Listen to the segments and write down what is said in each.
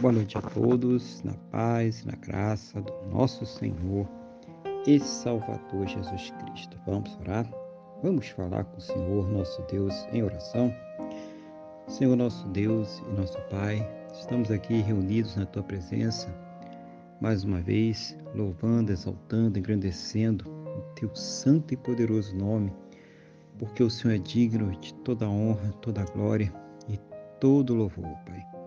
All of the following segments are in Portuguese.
Boa noite a todos, na paz na graça do nosso Senhor e Salvador Jesus Cristo. Vamos orar? Vamos falar com o Senhor, nosso Deus, em oração? Senhor, nosso Deus e nosso Pai, estamos aqui reunidos na Tua presença, mais uma vez, louvando, exaltando, engrandecendo o Teu santo e poderoso nome, porque o Senhor é digno de toda honra, toda glória e todo louvor, Pai.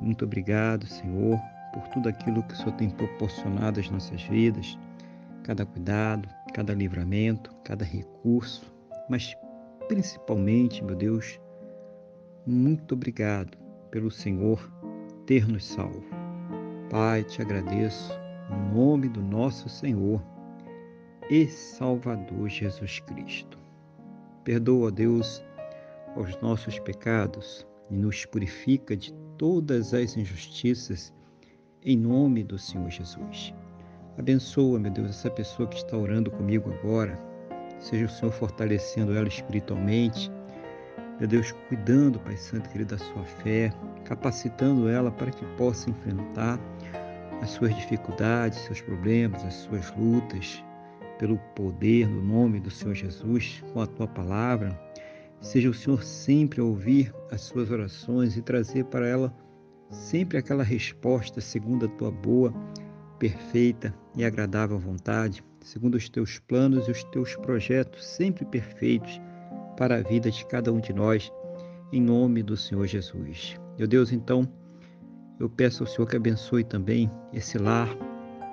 Muito obrigado, Senhor, por tudo aquilo que o Senhor tem proporcionado às nossas vidas, cada cuidado, cada livramento, cada recurso, mas principalmente, meu Deus, muito obrigado pelo Senhor ter nos salvo. Pai, te agradeço em nome do nosso Senhor e Salvador Jesus Cristo. Perdoa, Deus, os nossos pecados e nos purifica de todas as injustiças, em nome do Senhor Jesus. Abençoa, meu Deus, essa pessoa que está orando comigo agora. Seja o Senhor fortalecendo ela espiritualmente. Meu Deus, cuidando, Pai Santo, querido, da sua fé, capacitando ela para que possa enfrentar as suas dificuldades, seus problemas, as suas lutas, pelo poder, no nome do Senhor Jesus, com a tua palavra Seja o Senhor sempre a ouvir as suas orações e trazer para ela sempre aquela resposta segundo a tua boa, perfeita e agradável vontade, segundo os teus planos e os teus projetos sempre perfeitos para a vida de cada um de nós, em nome do Senhor Jesus. Meu Deus, então, eu peço ao Senhor que abençoe também esse lar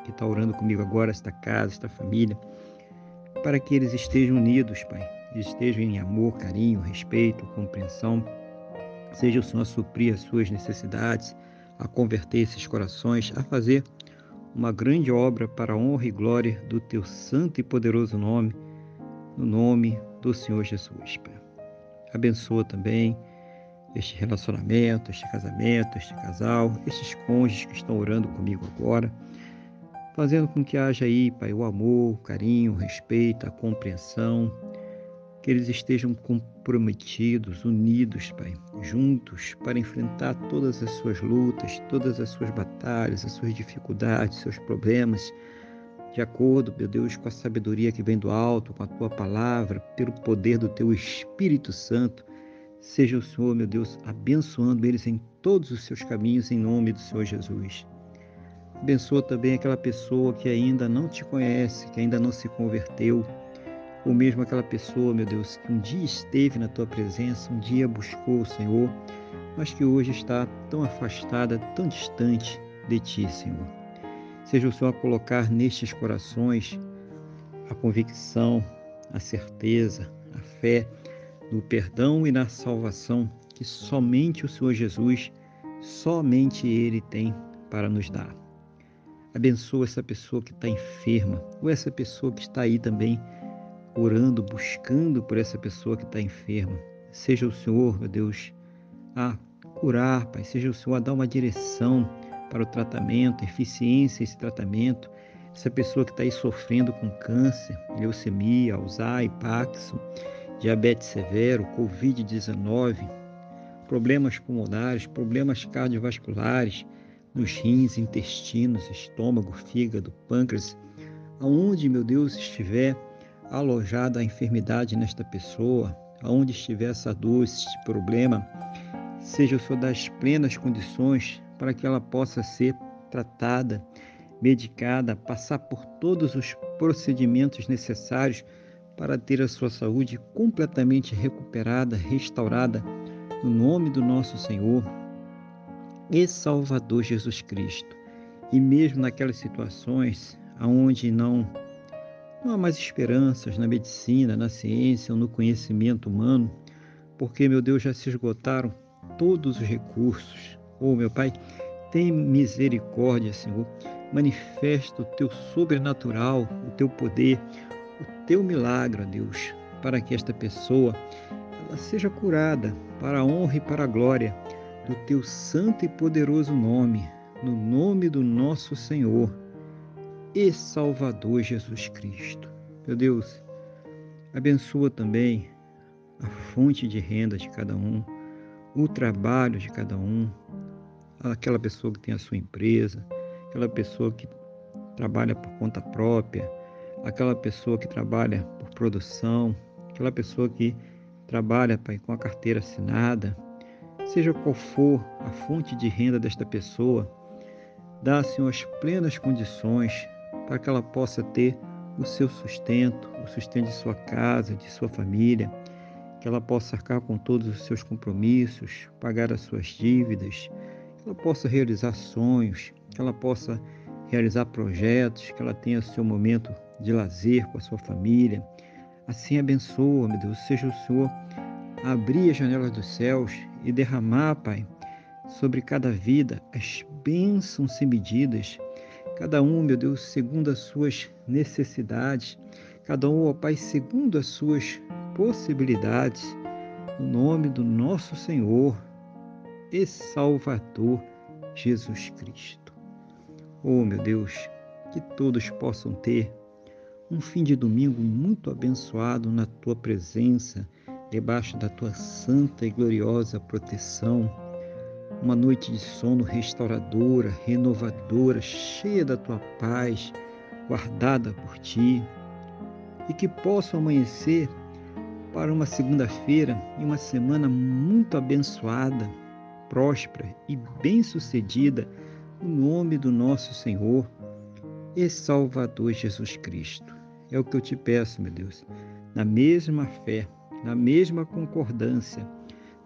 que está orando comigo agora, esta casa, esta família, para que eles estejam unidos, Pai, estejam em amor, carinho, respeito, compreensão. Seja o Senhor a suprir as suas necessidades, a converter esses corações, a fazer uma grande obra para a honra e glória do teu santo e poderoso nome, no nome do Senhor Jesus. Pai. Abençoa também este relacionamento, este casamento, este casal, estes cônjuges que estão orando comigo agora, fazendo com que haja aí, Pai, o amor, o carinho, o respeito, a compreensão, que eles estejam comprometidos, unidos, Pai, juntos para enfrentar todas as suas lutas, todas as suas batalhas, as suas dificuldades, seus problemas, de acordo, meu Deus, com a sabedoria que vem do alto, com a tua palavra, pelo poder do teu Espírito Santo. Seja o Senhor, meu Deus, abençoando eles em todos os seus caminhos, em nome do Senhor Jesus. Abençoa também aquela pessoa que ainda não te conhece, que ainda não se converteu ou mesmo aquela pessoa, meu Deus, que um dia esteve na tua presença, um dia buscou o Senhor, mas que hoje está tão afastada, tão distante de ti, Senhor. Seja o Senhor a colocar nestes corações a convicção, a certeza, a fé no perdão e na salvação que somente o Senhor Jesus, somente Ele tem para nos dar. Abençoa essa pessoa que está enferma, ou essa pessoa que está aí também orando, buscando por essa pessoa que está enferma. Seja o Senhor, meu Deus, a curar, Pai. Seja o Senhor a dar uma direção para o tratamento, eficiência esse tratamento. Essa pessoa que está aí sofrendo com câncer, leucemia, Alzheimer, Parkinson, diabetes severo, Covid-19, problemas pulmonares, problemas cardiovasculares, nos rins, intestinos, estômago, fígado, pâncreas, aonde, meu Deus, estiver, alojada a enfermidade nesta pessoa, aonde estiver essa dor, esse problema, seja o Senhor das plenas condições para que ela possa ser tratada, medicada, passar por todos os procedimentos necessários para ter a sua saúde completamente recuperada, restaurada, no nome do nosso Senhor e Salvador Jesus Cristo. E mesmo naquelas situações aonde não não há mais esperanças na medicina, na ciência ou no conhecimento humano, porque, meu Deus, já se esgotaram todos os recursos. Oh, meu Pai, tem misericórdia, Senhor. Manifesta o teu sobrenatural, o teu poder, o teu milagre, Deus, para que esta pessoa ela seja curada para a honra e para a glória do teu santo e poderoso nome, no nome do nosso Senhor e Salvador Jesus Cristo. Meu Deus, abençoa também a fonte de renda de cada um, o trabalho de cada um, aquela pessoa que tem a sua empresa, aquela pessoa que trabalha por conta própria, aquela pessoa que trabalha por produção, aquela pessoa que trabalha pai, com a carteira assinada, seja qual for a fonte de renda desta pessoa, dá, Senhor, as plenas condições para que ela possa ter o seu sustento, o sustento de sua casa, de sua família, que ela possa arcar com todos os seus compromissos, pagar as suas dívidas, que ela possa realizar sonhos, que ela possa realizar projetos, que ela tenha seu momento de lazer com a sua família. Assim abençoa, meu Deus, seja o Senhor abrir as janelas dos céus e derramar, Pai, sobre cada vida as bênçãos sem medidas, cada um, meu Deus, segundo as suas necessidades, cada um, ó Pai, segundo as suas possibilidades, no nome do nosso Senhor e Salvador Jesus Cristo. Oh, meu Deus, que todos possam ter um fim de domingo muito abençoado na tua presença, debaixo da tua santa e gloriosa proteção. Uma noite de sono restauradora, renovadora, cheia da tua paz, guardada por ti. E que possam amanhecer para uma segunda-feira e uma semana muito abençoada, próspera e bem-sucedida, no nome do nosso Senhor e Salvador Jesus Cristo. É o que eu te peço, meu Deus, na mesma fé, na mesma concordância